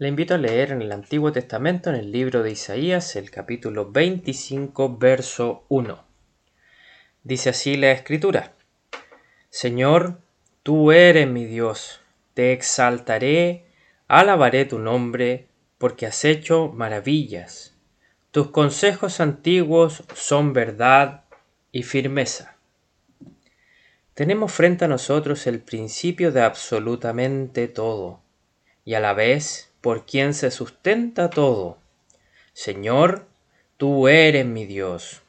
Le invito a leer en el Antiguo Testamento, en el libro de Isaías, el capítulo 25, verso 1. Dice así la Escritura. Señor, tú eres mi Dios, te exaltaré, alabaré tu nombre, porque has hecho maravillas. Tus consejos antiguos son verdad y firmeza. Tenemos frente a nosotros el principio de absolutamente todo, y a la vez por quien se sustenta todo. Señor, tú eres mi Dios.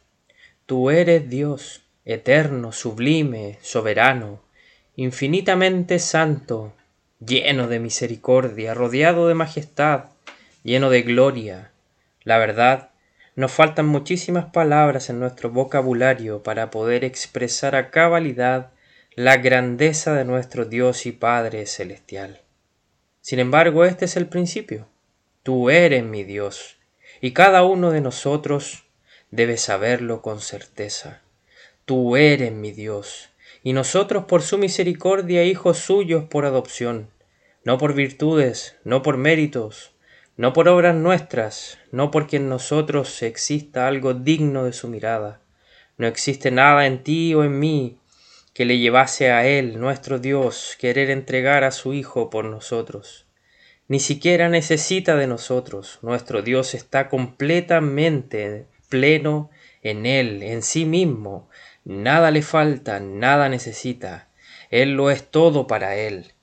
Tú eres Dios, eterno, sublime, soberano, infinitamente santo, lleno de misericordia, rodeado de majestad, lleno de gloria. La verdad, nos faltan muchísimas palabras en nuestro vocabulario para poder expresar a cabalidad la grandeza de nuestro Dios y Padre celestial. Sin embargo, este es el principio. Tú eres mi Dios, y cada uno de nosotros debe saberlo con certeza. Tú eres mi Dios, y nosotros por su misericordia hijos suyos por adopción, no por virtudes, no por méritos, no por obras nuestras, no porque en nosotros exista algo digno de su mirada. No existe nada en ti o en mí que le llevase a Él, nuestro Dios, querer entregar a su Hijo por nosotros. Ni siquiera necesita de nosotros. Nuestro Dios está completamente pleno en Él, en sí mismo. Nada le falta, nada necesita. Él lo es todo para Él.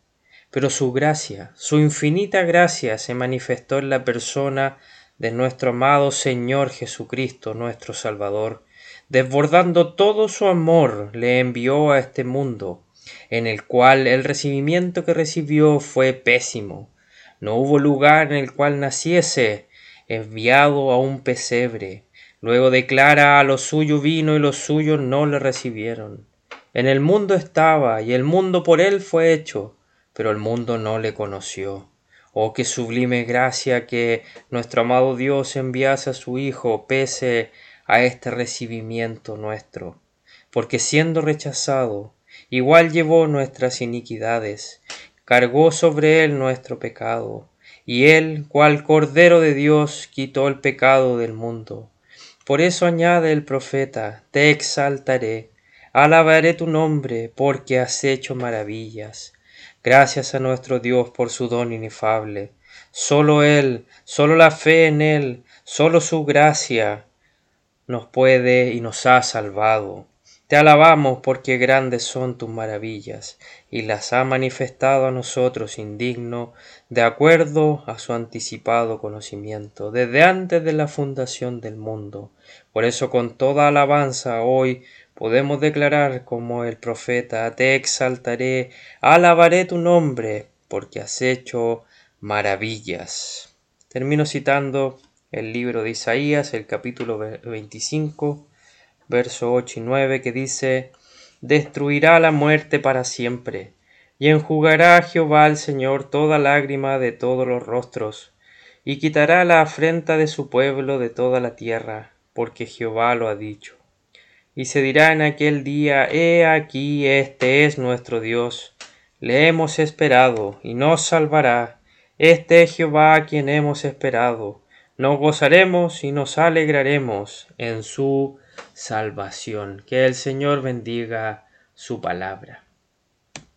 Pero su gracia, su infinita gracia se manifestó en la persona de nuestro amado Señor Jesucristo, nuestro Salvador, desbordando todo su amor, le envió a este mundo, en el cual el recibimiento que recibió fue pésimo. No hubo lugar en el cual naciese, enviado a un pesebre. Luego declara a lo suyo vino y los suyos no le recibieron. En el mundo estaba y el mundo por él fue hecho, pero el mundo no le conoció. Oh, qué sublime gracia que nuestro amado Dios enviase a su Hijo pese a este recibimiento nuestro, porque siendo rechazado, igual llevó nuestras iniquidades, cargó sobre él nuestro pecado, y él, cual Cordero de Dios, quitó el pecado del mundo. Por eso añade el profeta, te exaltaré, alabaré tu nombre, porque has hecho maravillas. Gracias a nuestro Dios por su don inefable. Solo Él, solo la fe en Él, solo su gracia, nos puede y nos ha salvado. Te alabamos porque grandes son tus maravillas y las ha manifestado a nosotros indigno de acuerdo a su anticipado conocimiento desde antes de la fundación del mundo. Por eso con toda alabanza hoy podemos declarar como el profeta te exaltaré, alabaré tu nombre porque has hecho maravillas. Termino citando el libro de Isaías, el capítulo 25, verso 8 y 9, que dice, Destruirá la muerte para siempre, y enjugará a Jehová el Señor toda lágrima de todos los rostros, y quitará la afrenta de su pueblo de toda la tierra, porque Jehová lo ha dicho. Y se dirá en aquel día, He aquí, este es nuestro Dios, le hemos esperado, y nos salvará, este es Jehová a quien hemos esperado, nos gozaremos y nos alegraremos en su salvación. Que el Señor bendiga su palabra.